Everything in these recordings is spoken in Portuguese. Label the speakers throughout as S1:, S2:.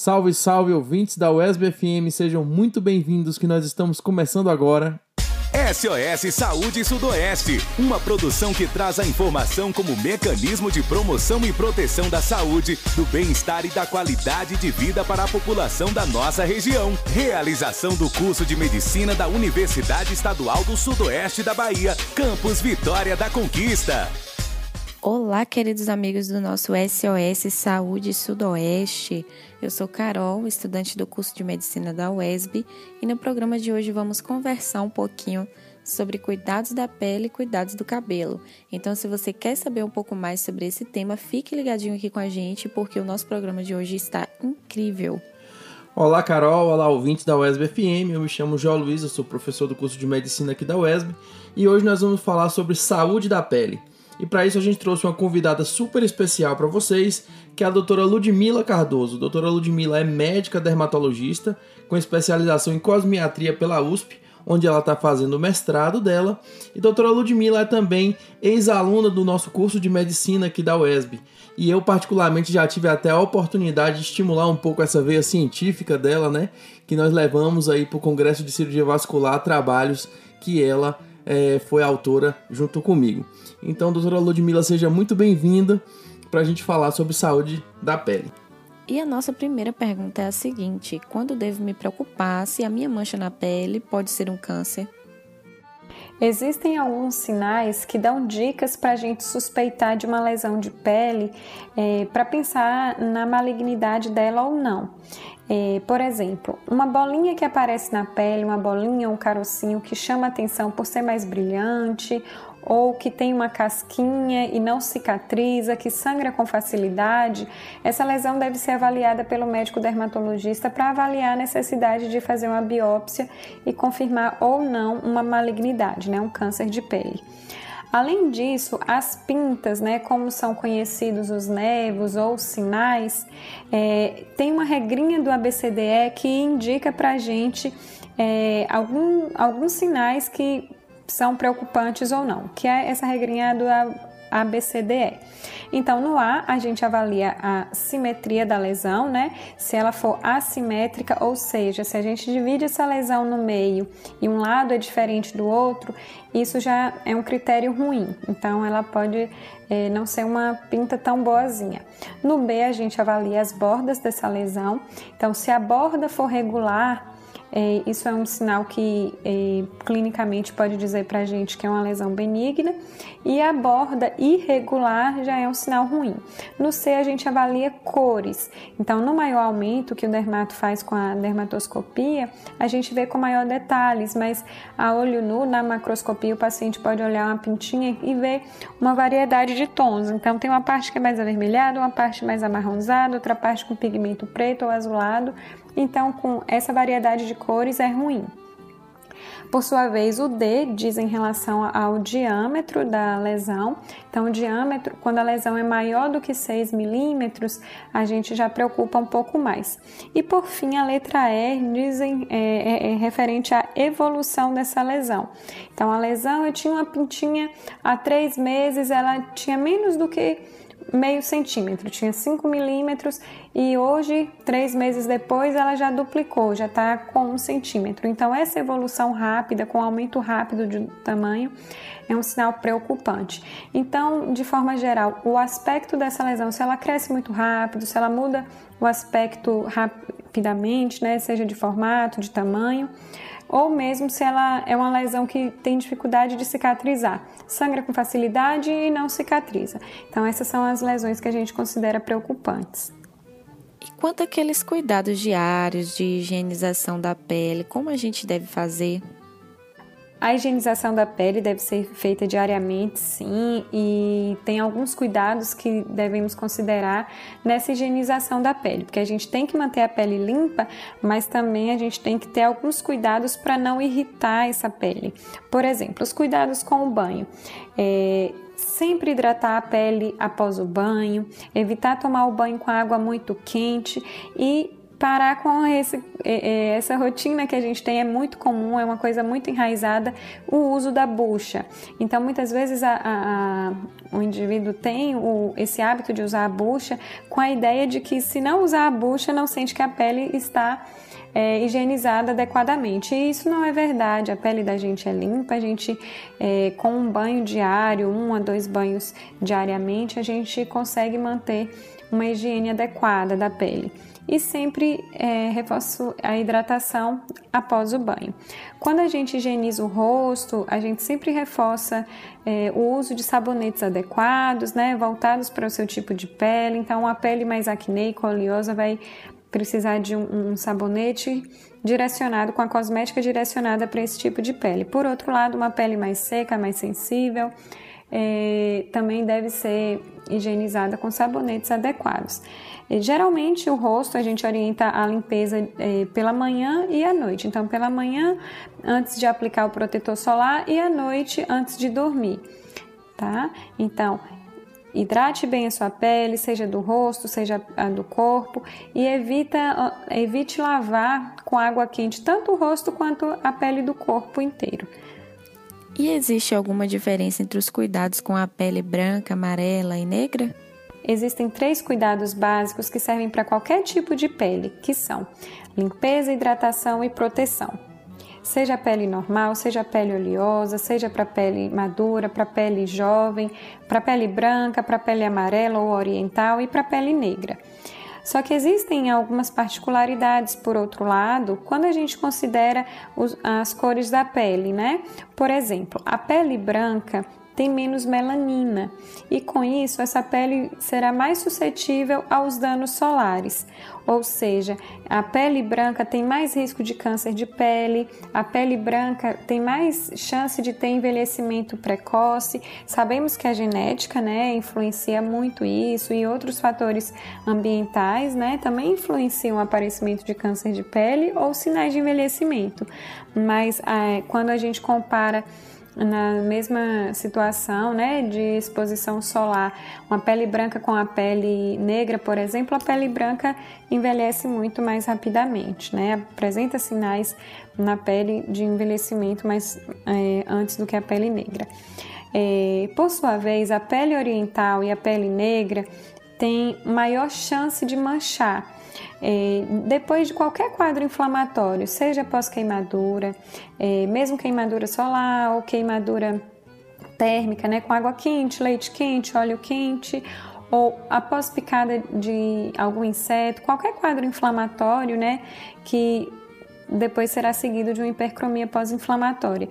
S1: Salve, salve, ouvintes da USB FM, sejam muito bem-vindos que nós estamos começando agora.
S2: SOS Saúde Sudoeste, uma produção que traz a informação como mecanismo de promoção e proteção da saúde, do bem-estar e da qualidade de vida para a população da nossa região. Realização do curso de medicina da Universidade Estadual do Sudoeste da Bahia, Campus Vitória da Conquista.
S3: Olá, queridos amigos do nosso SOS Saúde Sudoeste. Eu sou Carol, estudante do curso de medicina da UESB, e no programa de hoje vamos conversar um pouquinho sobre cuidados da pele e cuidados do cabelo. Então, se você quer saber um pouco mais sobre esse tema, fique ligadinho aqui com a gente, porque o nosso programa de hoje está incrível.
S1: Olá, Carol. Olá, ouvintes da UESB FM. Eu me chamo João Luiz, eu sou professor do curso de medicina aqui da UESB, e hoje nós vamos falar sobre saúde da pele. E para isso a gente trouxe uma convidada super especial para vocês, que é a doutora Ludmila Cardoso. A doutora Ludmila é médica dermatologista com especialização em cosmiatria pela USP, onde ela está fazendo o mestrado dela. E a doutora Ludmila é também ex-aluna do nosso curso de medicina aqui da UESB. E eu, particularmente, já tive até a oportunidade de estimular um pouco essa veia científica dela, né? Que nós levamos aí para o Congresso de Cirurgia Vascular trabalhos que ela é, foi autora junto comigo. Então, doutora Ludmila, seja muito bem-vinda para a gente falar sobre saúde da pele.
S3: E a nossa primeira pergunta é a seguinte: quando devo me preocupar se a minha mancha na pele pode ser um câncer?
S4: Existem alguns sinais que dão dicas para a gente suspeitar de uma lesão de pele, é, para pensar na malignidade dela ou não. É, por exemplo, uma bolinha que aparece na pele, uma bolinha um carocinho que chama atenção por ser mais brilhante, ou que tem uma casquinha e não cicatriza, que sangra com facilidade, essa lesão deve ser avaliada pelo médico dermatologista para avaliar a necessidade de fazer uma biópsia e confirmar ou não uma malignidade, né, um câncer de pele. Além disso, as pintas, né, como são conhecidos os nevos ou sinais, é, tem uma regrinha do ABCDE que indica para gente é, algum, alguns sinais que são preocupantes ou não, que é essa regrinha do ABCDE. Então, no A, a gente avalia a simetria da lesão, né? Se ela for assimétrica, ou seja, se a gente divide essa lesão no meio e um lado é diferente do outro, isso já é um critério ruim. Então, ela pode é, não ser uma pinta tão boazinha. No B, a gente avalia as bordas dessa lesão. Então, se a borda for regular, é, isso é um sinal que é, clinicamente pode dizer para a gente que é uma lesão benigna e a borda irregular já é um sinal ruim. No C a gente avalia cores. Então, no maior aumento que o dermato faz com a dermatoscopia, a gente vê com maior detalhes, mas a olho nu, na macroscopia, o paciente pode olhar uma pintinha e ver uma variedade de tons. Então, tem uma parte que é mais avermelhada, uma parte mais amarronzada, outra parte com pigmento preto ou azulado então com essa variedade de cores é ruim. Por sua vez, o D diz em relação ao diâmetro da lesão. Então, o diâmetro, quando a lesão é maior do que 6 milímetros, a gente já preocupa um pouco mais. E por fim, a letra E diz é, é, é referente à evolução dessa lesão. Então, a lesão, eu tinha uma pintinha há três meses, ela tinha menos do que meio centímetro, tinha 5 milímetros e hoje, três meses depois, ela já duplicou, já está com um centímetro. Então, essa evolução rápida, com aumento rápido de tamanho, é um sinal preocupante. Então, de forma geral, o aspecto dessa lesão, se ela cresce muito rápido, se ela muda o aspecto rapidamente, né, seja de formato, de tamanho, ou mesmo se ela é uma lesão que tem dificuldade de cicatrizar, sangra com facilidade e não cicatriza. Então, essas são as lesões que a gente considera preocupantes.
S3: E quanto àqueles cuidados diários de higienização da pele, como a gente deve fazer?
S4: A higienização da pele deve ser feita diariamente, sim, e tem alguns cuidados que devemos considerar nessa higienização da pele, porque a gente tem que manter a pele limpa, mas também a gente tem que ter alguns cuidados para não irritar essa pele. Por exemplo, os cuidados com o banho. É, sempre hidratar a pele após o banho, evitar tomar o banho com água muito quente e parar com esse, essa rotina que a gente tem, é muito comum, é uma coisa muito enraizada, o uso da bucha. Então, muitas vezes a, a, a, o indivíduo tem o, esse hábito de usar a bucha com a ideia de que se não usar a bucha, não sente que a pele está é, higienizada adequadamente. E isso não é verdade. A pele da gente é limpa, a gente, é, com um banho diário, um a dois banhos diariamente, a gente consegue manter uma higiene adequada da pele e sempre é, reforço a hidratação após o banho. Quando a gente higieniza o rosto, a gente sempre reforça é, o uso de sabonetes adequados, né, voltados para o seu tipo de pele. Então, a pele mais acneica, oleosa, vai precisar de um, um sabonete direcionado com a cosmética direcionada para esse tipo de pele. Por outro lado, uma pele mais seca, mais sensível, é, também deve ser higienizada com sabonetes adequados. E, geralmente, o rosto a gente orienta a limpeza é, pela manhã e à noite. Então, pela manhã, antes de aplicar o protetor solar, e à noite, antes de dormir. Tá? Então, Hidrate bem a sua pele, seja do rosto, seja a do corpo, e evita, evite lavar com água quente tanto o rosto quanto a pele do corpo inteiro.
S3: E existe alguma diferença entre os cuidados com a pele branca, amarela e negra?
S4: Existem três cuidados básicos que servem para qualquer tipo de pele, que são limpeza, hidratação e proteção. Seja a pele normal, seja a pele oleosa, seja para pele madura, para pele jovem, para pele branca, para pele amarela ou oriental e para pele negra. Só que existem algumas particularidades, por outro lado, quando a gente considera os, as cores da pele, né? Por exemplo, a pele branca tem menos melanina e com isso essa pele será mais suscetível aos danos solares. Ou seja, a pele branca tem mais risco de câncer de pele, a pele branca tem mais chance de ter envelhecimento precoce. Sabemos que a genética, né, influencia muito isso e outros fatores ambientais, né, também influenciam o aparecimento de câncer de pele ou sinais de envelhecimento. Mas é, quando a gente compara na mesma situação né, de exposição solar, uma pele branca com a pele negra, por exemplo, a pele branca envelhece muito mais rapidamente, né? apresenta sinais na pele de envelhecimento mais é, antes do que a pele negra. É, por sua vez, a pele oriental e a pele negra têm maior chance de manchar é, depois de qualquer quadro inflamatório, seja pós-queimadura, é, mesmo queimadura solar ou queimadura térmica, né, com água quente, leite quente, óleo quente, ou após picada de algum inseto, qualquer quadro inflamatório, né, que depois será seguido de uma hipercromia pós-inflamatória.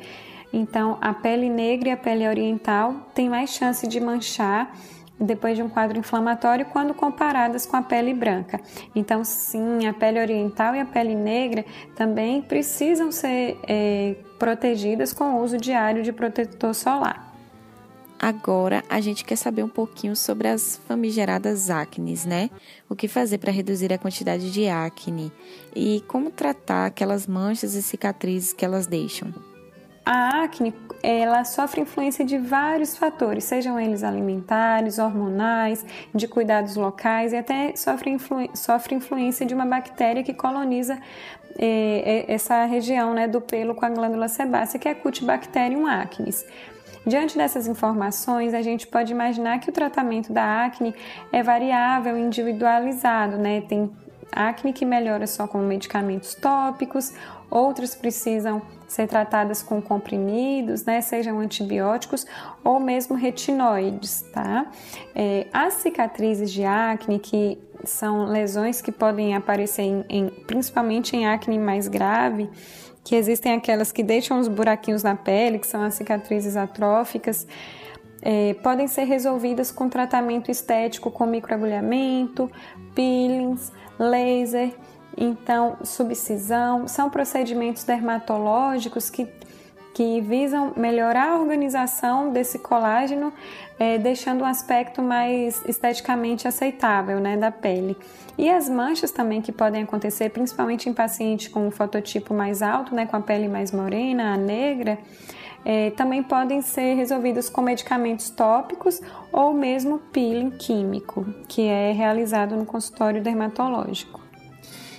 S4: Então, a pele negra e a pele oriental têm mais chance de manchar depois de um quadro inflamatório quando comparadas com a pele branca. Então, sim, a pele oriental e a pele negra também precisam ser é, protegidas com o uso diário de protetor solar.
S3: Agora a gente quer saber um pouquinho sobre as famigeradas acnes, né? O que fazer para reduzir a quantidade de acne e como tratar aquelas manchas e cicatrizes que elas deixam.
S4: A acne ela sofre influência de vários fatores, sejam eles alimentares, hormonais, de cuidados locais e até sofre, influ sofre influência de uma bactéria que coloniza eh, essa região né, do pelo com a glândula sebácea, que é Cutibacterium acnes. Diante dessas informações, a gente pode imaginar que o tratamento da acne é variável, individualizado, né? Tem acne que melhora só com medicamentos tópicos, outras precisam ser tratadas com comprimidos, né, sejam antibióticos ou mesmo retinóides, tá? É, as cicatrizes de acne, que são lesões que podem aparecer em, em, principalmente em acne mais grave, que existem aquelas que deixam os buraquinhos na pele, que são as cicatrizes atróficas, é, podem ser resolvidas com tratamento estético com microagulhamento, peelings, laser então, subcisão são procedimentos dermatológicos que, que visam melhorar a organização desse colágeno, é, deixando um aspecto mais esteticamente aceitável né, da pele. E as manchas também que podem acontecer, principalmente em pacientes com um fototipo mais alto, né, com a pele mais morena, a negra, é, também podem ser resolvidas com medicamentos tópicos ou mesmo peeling químico, que é realizado no consultório dermatológico.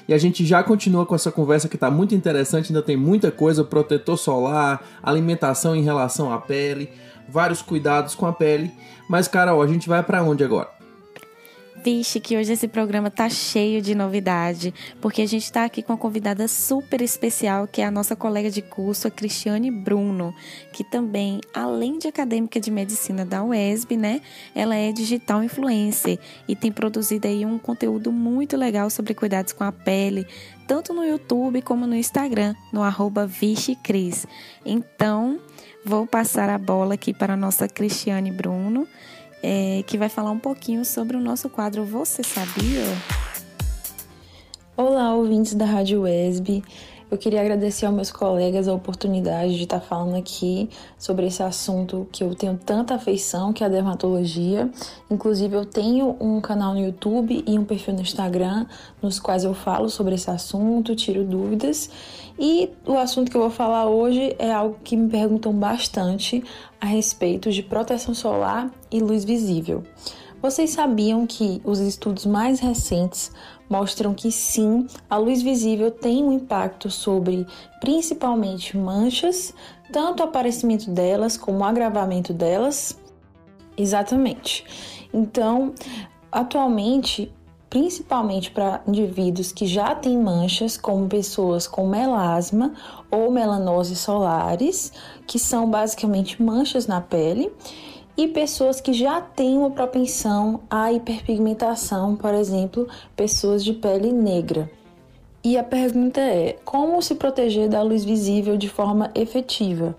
S1: E a gente já continua com essa conversa que está muito interessante, ainda tem muita coisa, protetor solar, alimentação em relação à pele, vários cuidados com a pele. Mas Carol, a gente vai para onde agora?
S3: Vixe, que hoje esse programa tá cheio de novidade, porque a gente está aqui com uma convidada super especial, que é a nossa colega de curso, a Cristiane Bruno, que também, além de acadêmica de medicina da UESB, né, ela é digital influencer e tem produzido aí um conteúdo muito legal sobre cuidados com a pele, tanto no YouTube como no Instagram, no arroba. Então, vou passar a bola aqui para a nossa Cristiane Bruno é, que vai falar um pouquinho sobre o nosso quadro Você Sabia?
S5: Olá, ouvintes da Rádio WESB. Eu queria agradecer aos meus colegas a oportunidade de estar falando aqui sobre esse assunto que eu tenho tanta afeição, que é a dermatologia. Inclusive, eu tenho um canal no YouTube e um perfil no Instagram, nos quais eu falo sobre esse assunto, tiro dúvidas. E o assunto que eu vou falar hoje é algo que me perguntam bastante a respeito de proteção solar e luz visível. Vocês sabiam que os estudos mais recentes mostram que sim, a luz visível tem um impacto sobre principalmente manchas, tanto o aparecimento delas como o agravamento delas? Exatamente. Então, atualmente, principalmente para indivíduos que já têm manchas, como pessoas com melasma ou melanose solares, que são basicamente manchas na pele, e pessoas que já têm uma propensão à hiperpigmentação, por exemplo, pessoas de pele negra. E a pergunta é: como se proteger da luz visível de forma efetiva?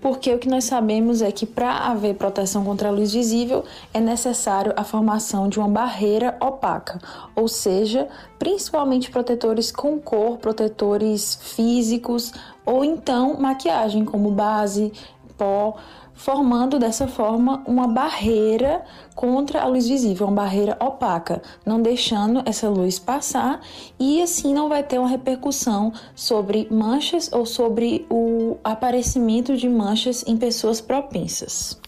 S5: Porque o que nós sabemos é que para haver proteção contra a luz visível é necessário a formação de uma barreira opaca, ou seja, principalmente protetores com cor, protetores físicos ou então maquiagem como base, pó, formando dessa forma uma barreira contra a luz visível, uma barreira opaca, não deixando essa luz passar e assim não vai ter uma repercussão sobre manchas ou sobre o aparecimento de manchas em pessoas propensas.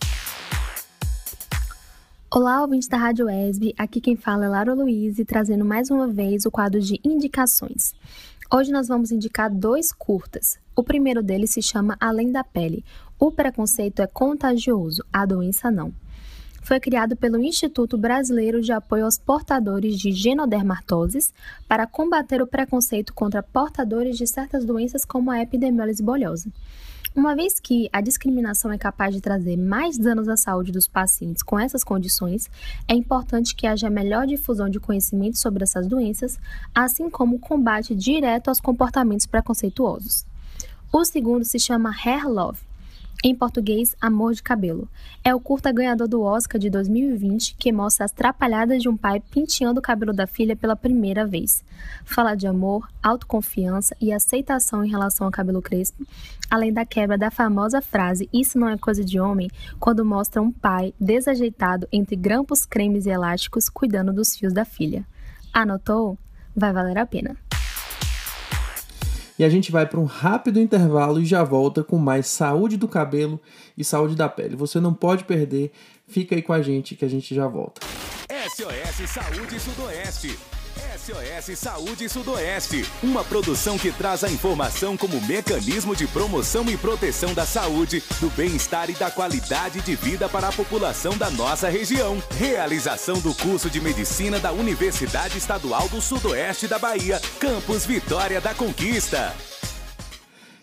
S6: Olá, ouvintes da Rádio ESB, aqui quem fala é Lara Luiz trazendo mais uma vez o quadro de indicações. Hoje nós vamos indicar dois curtas. O primeiro deles se chama Além da Pele, o preconceito é contagioso, a doença não. Foi criado pelo Instituto Brasileiro de Apoio aos Portadores de Genodermatoses para combater o preconceito contra portadores de certas doenças como a epidemiólise bolhosa. Uma vez que a discriminação é capaz de trazer mais danos à saúde dos pacientes com essas condições, é importante que haja melhor difusão de conhecimento sobre essas doenças, assim como o combate direto aos comportamentos preconceituosos. O segundo se chama Hair Love em português, Amor de Cabelo. É o curta ganhador do Oscar de 2020 que mostra as trapalhadas de um pai penteando o cabelo da filha pela primeira vez. Fala de amor, autoconfiança e aceitação em relação ao cabelo crespo, além da quebra da famosa frase Isso não é coisa de homem, quando mostra um pai desajeitado entre grampos, cremes e elásticos cuidando dos fios da filha. Anotou? Vai valer a pena
S1: e a gente vai para um rápido intervalo e já volta com mais saúde do cabelo e saúde da pele. Você não pode perder, fica aí com a gente que a gente já volta.
S2: SOS Saúde Sudoeste SOS Saúde Sudoeste, uma produção que traz a informação como mecanismo de promoção e proteção da saúde, do bem-estar e da qualidade de vida para a população da nossa região. Realização do curso de medicina da Universidade Estadual do Sudoeste da Bahia, Campus Vitória da Conquista.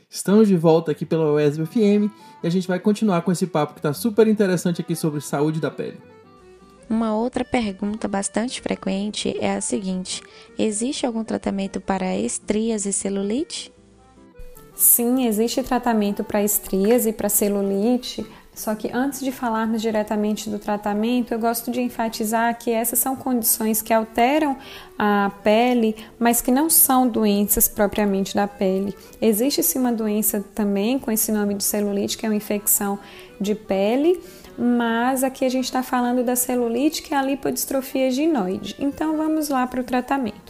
S1: Estamos de volta aqui pela UESB FM e a gente vai continuar com esse papo que está super interessante aqui sobre saúde da pele.
S3: Uma outra pergunta bastante frequente é a seguinte: existe algum tratamento para estrias e celulite?
S4: Sim, existe tratamento para estrias e para celulite. Só que antes de falarmos diretamente do tratamento, eu gosto de enfatizar que essas são condições que alteram a pele, mas que não são doenças propriamente da pele. Existe sim uma doença também com esse nome de celulite, que é uma infecção de pele, mas aqui a gente está falando da celulite, que é a lipodistrofia ginoide. Então vamos lá para o tratamento.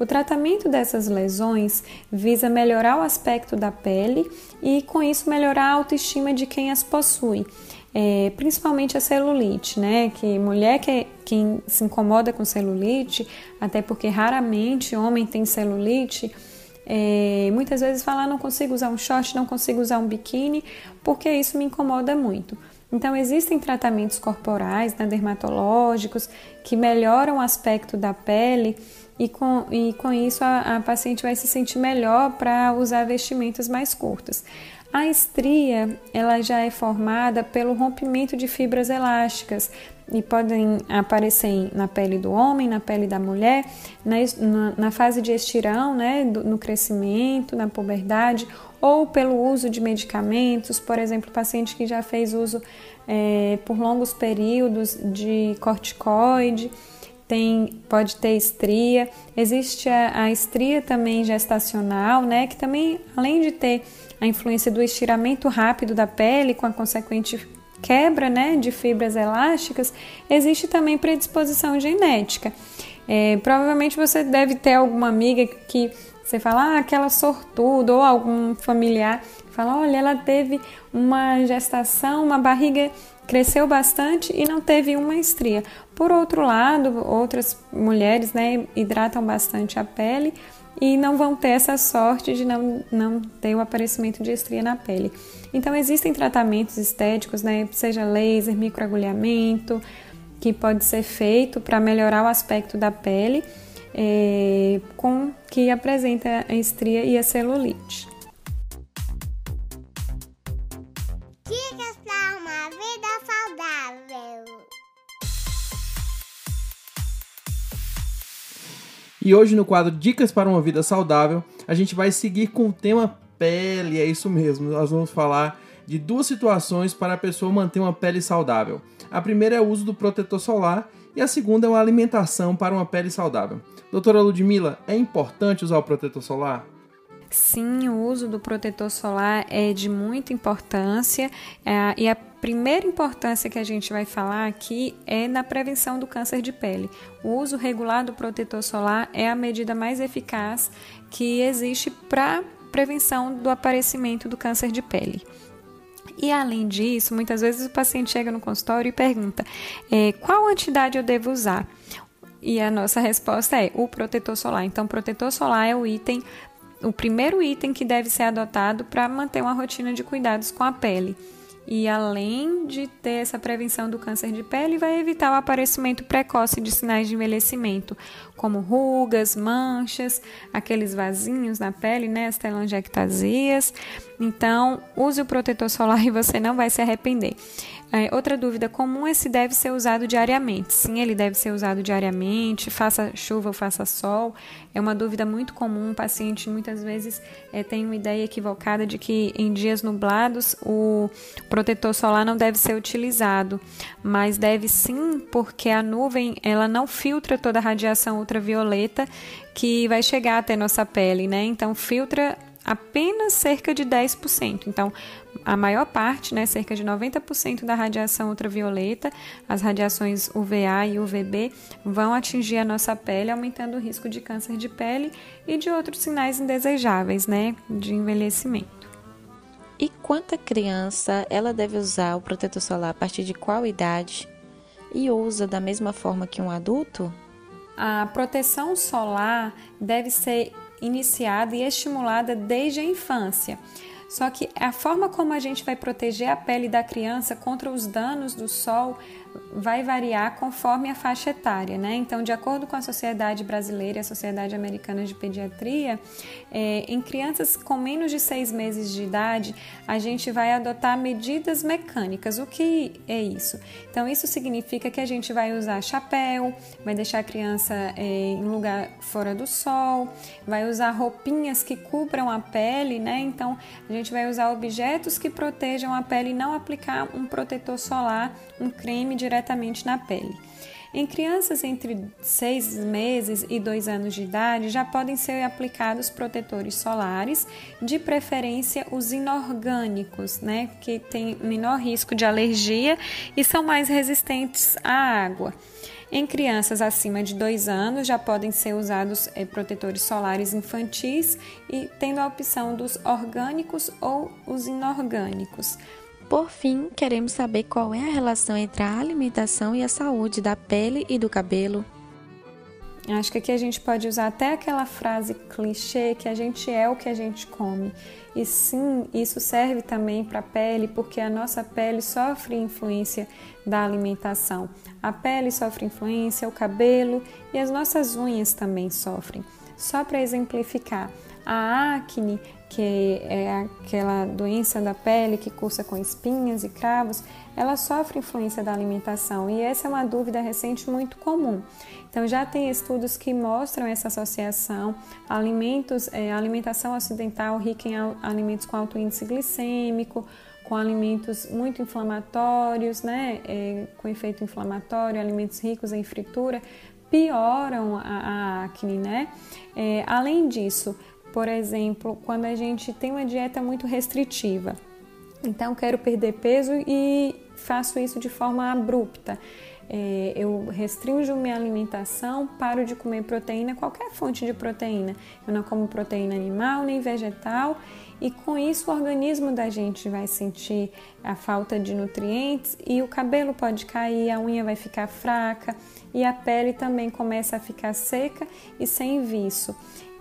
S4: O tratamento dessas lesões visa melhorar o aspecto da pele e, com isso, melhorar a autoestima de quem as possui. é, principalmente a celulite, né? Que mulher que, que se incomoda com celulite, até porque raramente homem tem celulite, é, muitas vezes fala, ah, não consigo usar um short, não consigo usar um biquíni, porque isso me incomoda muito. Então, existem tratamentos corporais, né, dermatológicos, que melhoram o aspecto da pele e com, e com isso a, a paciente vai se sentir melhor para usar vestimentas mais curtas. A estria, ela já é formada pelo rompimento de fibras elásticas e podem aparecer na pele do homem, na pele da mulher, na, na, fase de estirão, né, do, no crescimento, na puberdade, ou pelo uso de medicamentos, por exemplo, paciente que já fez uso é, por longos períodos de corticoide, tem, pode ter estria. Existe a, a estria também gestacional, né, que também, além de ter a influência do estiramento rápido da pele com a consequente quebra né, de fibras elásticas, existe também predisposição genética. É, provavelmente você deve ter alguma amiga que você fala, ah, aquela sortuda, ou algum familiar fala, olha, ela teve uma gestação, uma barriga cresceu bastante e não teve uma estria. Por outro lado, outras mulheres né, hidratam bastante a pele e não vão ter essa sorte de não, não ter o aparecimento de estria na pele. Então, existem tratamentos estéticos, né, seja laser, microagulhamento, que pode ser feito para melhorar o aspecto da pele, é, com que apresenta a estria e a celulite.
S1: E hoje no quadro Dicas para uma Vida Saudável, a gente vai seguir com o tema pele, é isso mesmo. Nós vamos falar de duas situações para a pessoa manter uma pele saudável. A primeira é o uso do protetor solar e a segunda é uma alimentação para uma pele saudável. Doutora Ludmila, é importante usar o protetor solar?
S4: Sim, o uso do protetor solar é de muita importância é, e a primeira importância que a gente vai falar aqui é na prevenção do câncer de pele. O uso regular do protetor solar é a medida mais eficaz que existe para prevenção do aparecimento do câncer de pele. E além disso, muitas vezes o paciente chega no consultório e pergunta: é, qual antidade eu devo usar? E a nossa resposta é o protetor solar. Então, protetor solar é o item o primeiro item que deve ser adotado para manter uma rotina de cuidados com a pele. E além de ter essa prevenção do câncer de pele, vai evitar o aparecimento precoce de sinais de envelhecimento, como rugas, manchas, aqueles vasinhos na pele, né, as telangiectasias. Então, use o protetor solar e você não vai se arrepender. É, outra dúvida comum é se deve ser usado diariamente. Sim, ele deve ser usado diariamente, faça chuva ou faça sol. É uma dúvida muito comum. O paciente muitas vezes é, tem uma ideia equivocada de que em dias nublados o protetor solar não deve ser utilizado, mas deve sim, porque a nuvem ela não filtra toda a radiação ultravioleta que vai chegar até nossa pele, né? Então filtra apenas cerca de 10%. Então, a maior parte, né, cerca de 90% da radiação ultravioleta, as radiações UVA e UVB, vão atingir a nossa pele, aumentando o risco de câncer de pele e de outros sinais indesejáveis, né, de envelhecimento.
S3: E quanta criança ela deve usar o protetor solar a partir de qual idade? E usa da mesma forma que um adulto?
S4: A proteção solar deve ser iniciada e estimulada desde a infância. Só que a forma como a gente vai proteger a pele da criança contra os danos do sol vai variar conforme a faixa etária, né? Então, de acordo com a Sociedade Brasileira e a Sociedade Americana de Pediatria, é, em crianças com menos de seis meses de idade, a gente vai adotar medidas mecânicas. O que é isso? Então, isso significa que a gente vai usar chapéu, vai deixar a criança é, em lugar fora do sol, vai usar roupinhas que cubram a pele, né? Então, a gente vai usar objetos que protejam a pele e não aplicar um protetor solar, um creme diretamente na pele. Em crianças entre 6 meses e 2 anos de idade, já podem ser aplicados protetores solares, de preferência os inorgânicos, né, que têm menor risco de alergia e são mais resistentes à água. Em crianças acima de 2 anos, já podem ser usados é, protetores solares infantis e tendo a opção dos orgânicos ou os inorgânicos.
S3: Por fim, queremos saber qual é a relação entre a alimentação e a saúde da pele e do cabelo.
S4: Acho que aqui a gente pode usar até aquela frase clichê que a gente é o que a gente come. E sim, isso serve também para a pele, porque a nossa pele sofre influência da alimentação. A pele sofre influência, o cabelo e as nossas unhas também sofrem. Só para exemplificar, a acne, que é aquela doença da pele que cursa com espinhas e cravos, ela sofre influência da alimentação e essa é uma dúvida recente muito comum. Então já tem estudos que mostram essa associação. Alimentos, é, alimentação ocidental rica em alimentos com alto índice glicêmico, com alimentos muito inflamatórios, né, é, com efeito inflamatório, alimentos ricos em fritura, pioram a, a acne, né? É, além disso, por exemplo, quando a gente tem uma dieta muito restritiva, então quero perder peso e faço isso de forma abrupta. É, eu restringo minha alimentação, paro de comer proteína, qualquer fonte de proteína. Eu não como proteína animal nem vegetal, e com isso o organismo da gente vai sentir a falta de nutrientes e o cabelo pode cair, a unha vai ficar fraca e a pele também começa a ficar seca e sem viço.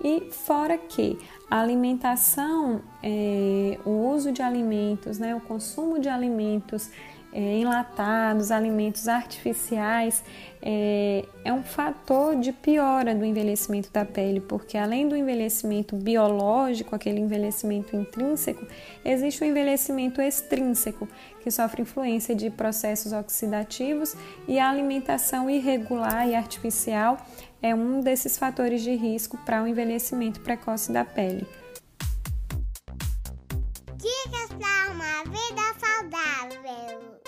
S4: E fora que a alimentação, é, o uso de alimentos, né, o consumo de alimentos é, enlatados, alimentos artificiais, é, é, um fator de piora do envelhecimento da pele, porque além do envelhecimento biológico, aquele envelhecimento intrínseco, existe o envelhecimento extrínseco, que sofre influência de processos oxidativos e a alimentação irregular e artificial é um desses fatores de risco para o envelhecimento precoce da pele.
S7: Dicas para uma vida saudável.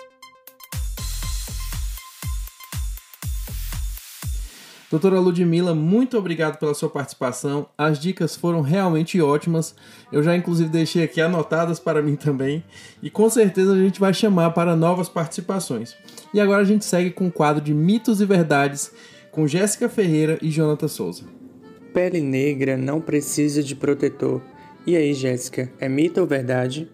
S1: Doutora Ludmila, muito obrigado pela sua participação. As dicas foram realmente ótimas. Eu já inclusive deixei aqui anotadas para mim também. E com certeza a gente vai chamar para novas participações. E agora a gente segue com o quadro de mitos e verdades com Jéssica Ferreira e Jonathan Souza.
S8: Pele negra não precisa de protetor. E aí, Jéssica, é mito ou verdade?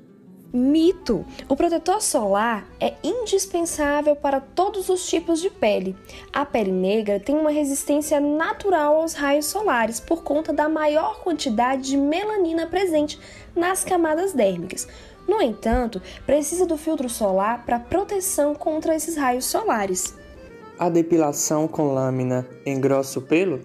S9: Mito! O protetor solar é indispensável para todos os tipos de pele. A pele negra tem uma resistência natural aos raios solares por conta da maior quantidade de melanina presente nas camadas dérmicas. No entanto, precisa do filtro solar para proteção contra esses raios solares.
S8: A depilação com lâmina engrossa o pelo?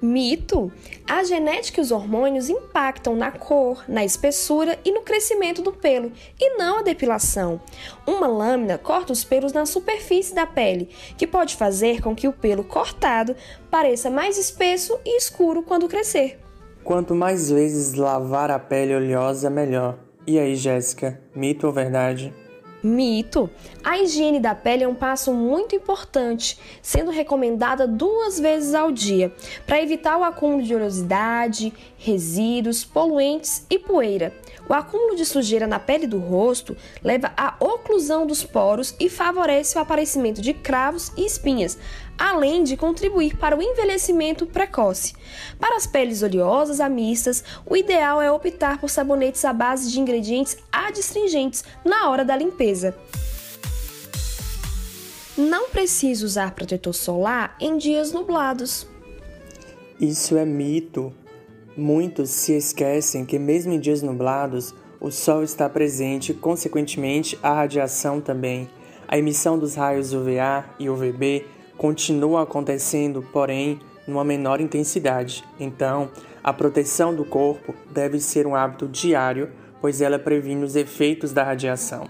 S9: Mito! A genética e os hormônios impactam na cor, na espessura e no crescimento do pelo, e não a depilação. Uma lâmina corta os pelos na superfície da pele, que pode fazer com que o pelo cortado pareça mais espesso e escuro quando crescer.
S8: Quanto mais vezes lavar a pele oleosa, melhor. E aí, Jéssica, mito ou verdade?
S9: Mito! A higiene da pele é um passo muito importante, sendo recomendada duas vezes ao dia, para evitar o acúmulo de oleosidade, resíduos, poluentes e poeira. O acúmulo de sujeira na pele do rosto leva à oclusão dos poros e favorece o aparecimento de cravos e espinhas, além de contribuir para o envelhecimento precoce. Para as peles oleosas a mistas, o ideal é optar por sabonetes à base de ingredientes adstringentes na hora da limpeza. Não precisa usar protetor solar em dias nublados.
S8: Isso é mito. Muitos se esquecem que, mesmo em dias nublados, o Sol está presente consequentemente, a radiação também. A emissão dos raios UVA e UVB continua acontecendo, porém, numa menor intensidade. Então, a proteção do corpo deve ser um hábito diário, pois ela previne os efeitos da radiação.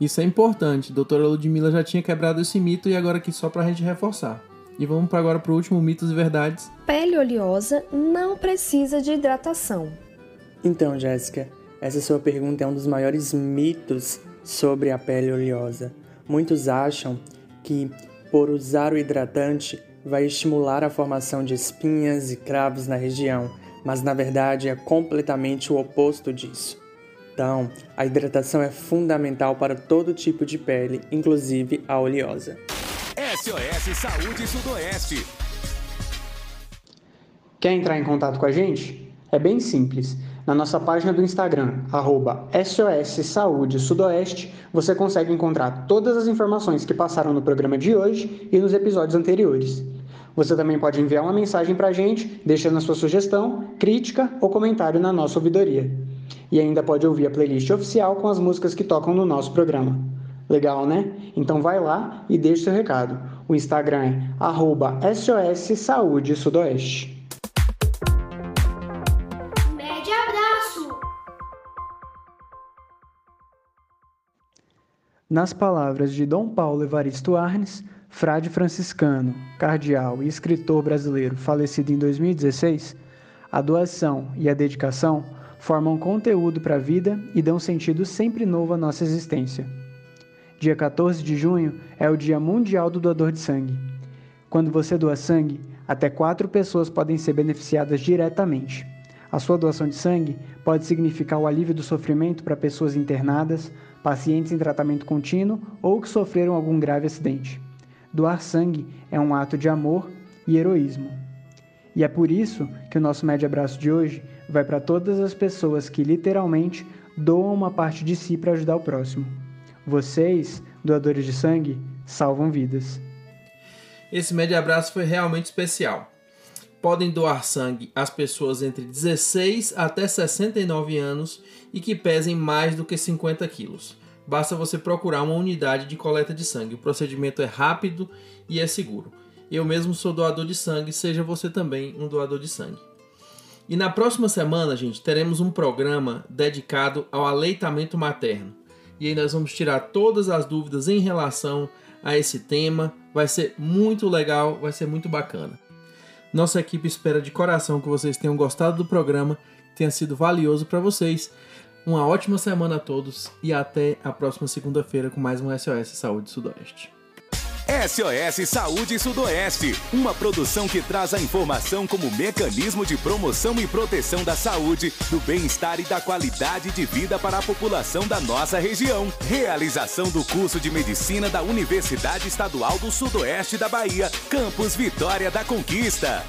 S1: Isso é importante. doutora Ludmilla já tinha quebrado esse mito e agora aqui só para a gente reforçar. E vamos agora para o último mitos e verdades.
S9: Pele oleosa não precisa de hidratação.
S8: Então, Jéssica, essa sua pergunta é um dos maiores mitos sobre a pele oleosa. Muitos acham que por usar o hidratante vai estimular a formação de espinhas e cravos na região, mas na verdade é completamente o oposto disso. Então, a hidratação é fundamental para todo tipo de pele, inclusive a oleosa.
S2: SOS Saúde Sudoeste.
S10: Quer entrar em contato com a gente? É bem simples. Na nossa página do Instagram, arroba SOS Saúde Sudoeste, você consegue encontrar todas as informações que passaram no programa de hoje e nos episódios anteriores. Você também pode enviar uma mensagem para a gente, deixando a sua sugestão, crítica ou comentário na nossa ouvidoria. E ainda pode ouvir a playlist oficial com as músicas que tocam no nosso programa. Legal, né? Então vai lá e deixe seu recado. O Instagram é arroba SOS Saúde Sudoeste.
S7: Mede abraço!
S10: Nas palavras de Dom Paulo Evaristo Arnes, frade franciscano, cardeal e escritor brasileiro falecido em 2016, a doação e a dedicação formam conteúdo para a vida e dão sentido sempre novo à nossa existência. Dia 14 de junho é o Dia Mundial do Doador de Sangue. Quando você doa sangue, até quatro pessoas podem ser beneficiadas diretamente. A sua doação de sangue pode significar o alívio do sofrimento para pessoas internadas, pacientes em tratamento contínuo ou que sofreram algum grave acidente. Doar sangue é um ato de amor e heroísmo. E é por isso que o nosso médio abraço de hoje vai para todas as pessoas que literalmente doam uma parte de si para ajudar o próximo. Vocês, doadores de sangue, salvam vidas.
S1: Esse médio abraço foi realmente especial. Podem doar sangue às pessoas entre 16 até 69 anos e que pesem mais do que 50 quilos. Basta você procurar uma unidade de coleta de sangue. O procedimento é rápido e é seguro. Eu mesmo sou doador de sangue, seja você também um doador de sangue. E na próxima semana, gente, teremos um programa dedicado ao aleitamento materno e aí nós vamos tirar todas as dúvidas em relação a esse tema. Vai ser muito legal, vai ser muito bacana. Nossa equipe espera de coração que vocês tenham gostado do programa, tenha sido valioso para vocês. Uma ótima semana a todos e até a próxima segunda-feira com mais um SOS Saúde Sudoeste.
S2: SOS Saúde Sudoeste, uma produção que traz a informação como mecanismo de promoção e proteção da saúde, do bem-estar e da qualidade de vida para a população da nossa região. Realização do curso de medicina da Universidade Estadual do Sudoeste da Bahia, Campus Vitória da Conquista.